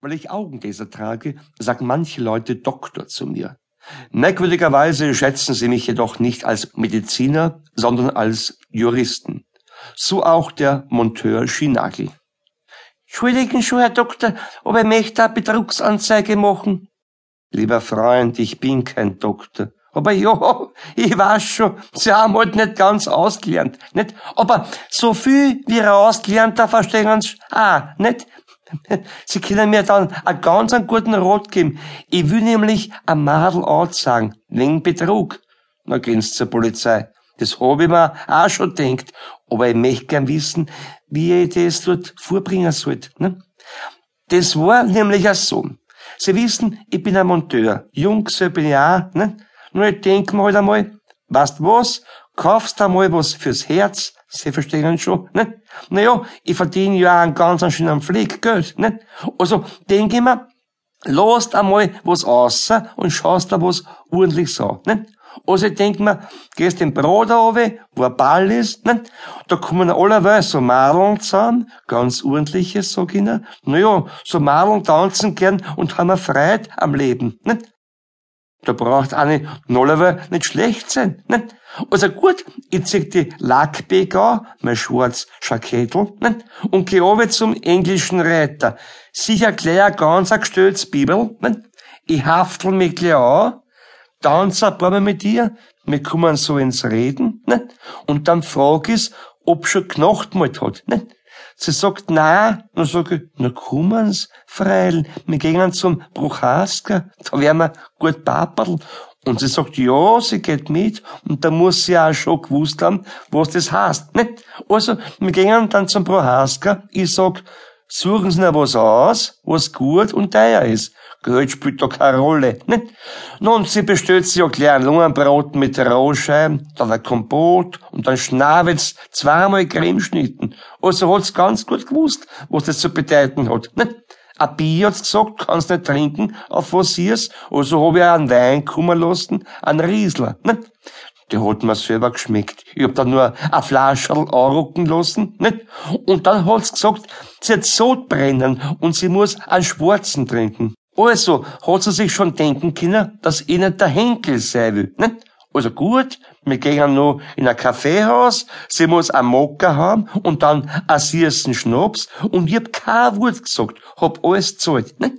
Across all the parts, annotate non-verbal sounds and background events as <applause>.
Weil ich Augengläser trage, sagen manche Leute Doktor zu mir. Merkwürdigerweise schätzen sie mich jedoch nicht als Mediziner, sondern als Juristen. So auch der Monteur Schinagel. Entschuldigen schon, Herr Doktor, ob er möchte eine Betrugsanzeige machen? Lieber Freund, ich bin kein Doktor. Aber ja, ich weiß schon, Sie haben halt nicht ganz ausgelernt, nicht? Aber so viel wie er ausgelernt, da verstehen Sie ah, nicht? Sie können mir dann einen ganz einen guten Rat geben. Ich will nämlich ein Madel anzeigen, wegen Betrug. Na Sie zur Polizei. Das hab ich mir auch schon gedacht. Aber ich möchte gern wissen, wie ich das dort vorbringen sollte. Ne? Das war nämlich auch so. Sie wissen, ich bin ein Monteur. Jung so bin ich auch. Ne? Nur ich denk mir halt einmal, weißt was? Kaufst einmal was fürs Herz, Sie verstehen schon, ne? Naja, ich verdiene ja einen ganz schönen Pfleggeld, ne? Also, denke ich mir, lasst einmal was aus und schaust da was ordentliches an, ne? Also ich denk mir, gehst den Brot runter, wo ein Ball ist, ne? Da kommen allerweil so Madeln zusammen, ganz ordentliches, sag ich ihnen. Naja, so Madeln tanzen gern und haben Freude am Leben, ne? Da braucht eine normalerweise nicht schlecht sein, ne? Also gut, ich zieh die Lackbeck an, mein schwarz Schakettel, ne? Und geh runter zum englischen Reiter. Sicher gleich ein ganz gestelltes Bibel, ne? Ich haftel mich gleich an, tanze ein paar Mal mit ihr, wir kommen so ins Reden, ne? Und dann frag ich, ob schon Knochtmalt hat, ne? Sie sagt, na, dann sag ich, na kommen's, Freil, wir gehen zum Bruchaska, da werden wir gut paperl. Und sie sagt, ja, sie geht mit, und da muss sie auch schon gewusst haben, was das heißt, nicht? Also, wir gehen dann zum Bruchaska, ich sag, suchen Sie noch was aus, was gut und teuer ist. Geld spielt da keine Rolle, nicht? Nun, sie bestellt sich ja gleich ein Lungenbrot mit Rohscheiben, dann ein Kompott und dann Schnabels, zweimal Cremeschnitten. Also hat's ganz gut gewusst, was das zu bedeuten hat, nicht? Ein Bier hat's gesagt, kannst nicht trinken, auf was hier's. Also hab ich auch einen Wein kommen lassen, einen Riesler, nicht? Der hat mir selber geschmeckt. Ich hab dann nur ein Flascherl anrucken lassen, nicht? Und dann hat's gesagt, sie hat Sodbrennen und sie muss einen Schwarzen trinken. Also hat sie sich schon denken können, dass ich nicht der Henkel sein will. Nicht? Also gut, wir gehen noch in ein Kaffeehaus, sie muss einen Mokka haben und dann einen süßen Schnaps und ich hab kein Wort gesagt, hab alles gezahlt. Nicht?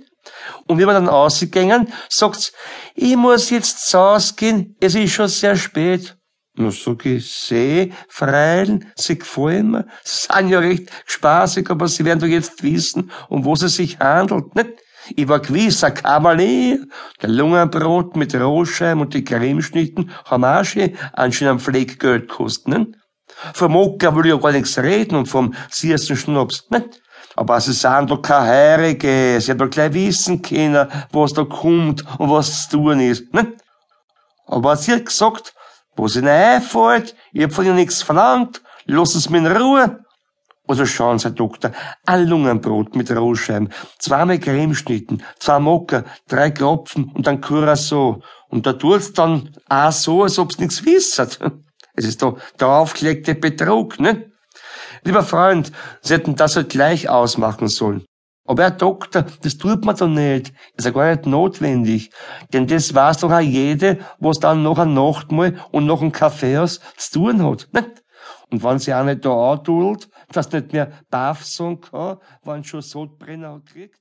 Und wie wir dann ausgegangen, sagt's, ich muss jetzt zu Hause gehen, es ist schon sehr spät. Na, sag ich, seh, Freilen, sie gefallen mir, sie sind ja recht spaßig, aber sie werden doch jetzt wissen, um was es sich handelt, nicht? Ich war gewiss ein Kavalier. Der Lungenbrot mit Rohscheiben und die Cremeschnitten haben auch schon einen schönen Pfleg Geld gekostet, ne? Vom Ocker will ich ja gar nichts reden und vom süßen Schnaps, ne? Aber sie sind doch keine Heirige. Sie haben doch gleich wissen können, was da kommt und was zu tun ist, ne? Aber sie hat gesagt, was ihnen einfällt, ich hab von ihnen nichts verlangt, lass es mir in Ruhe. Also schauen Sie, Doktor, ein Lungenbrot mit Rohscheiben, zweimal Cremeschnitten, zwei Mocker, drei Kropfen und ein Curacao. Und da tut's dann auch so, als ob's nichts wisset. <laughs> Es ist doch der aufgelegte Betrug, ne? Lieber Freund, Sie hätten das halt gleich ausmachen sollen. Aber Herr Doktor, das tut man doch nicht. Ist ja gar nicht notwendig. Denn das weiß doch auch jede, was dann noch ein Nachtmahl und noch ein Kaffeehaus zu tun hat. Und wenn sie auch nicht da antut, dass nicht mehr Baff sagen kann, wenn schon Sodbrenner kriegt.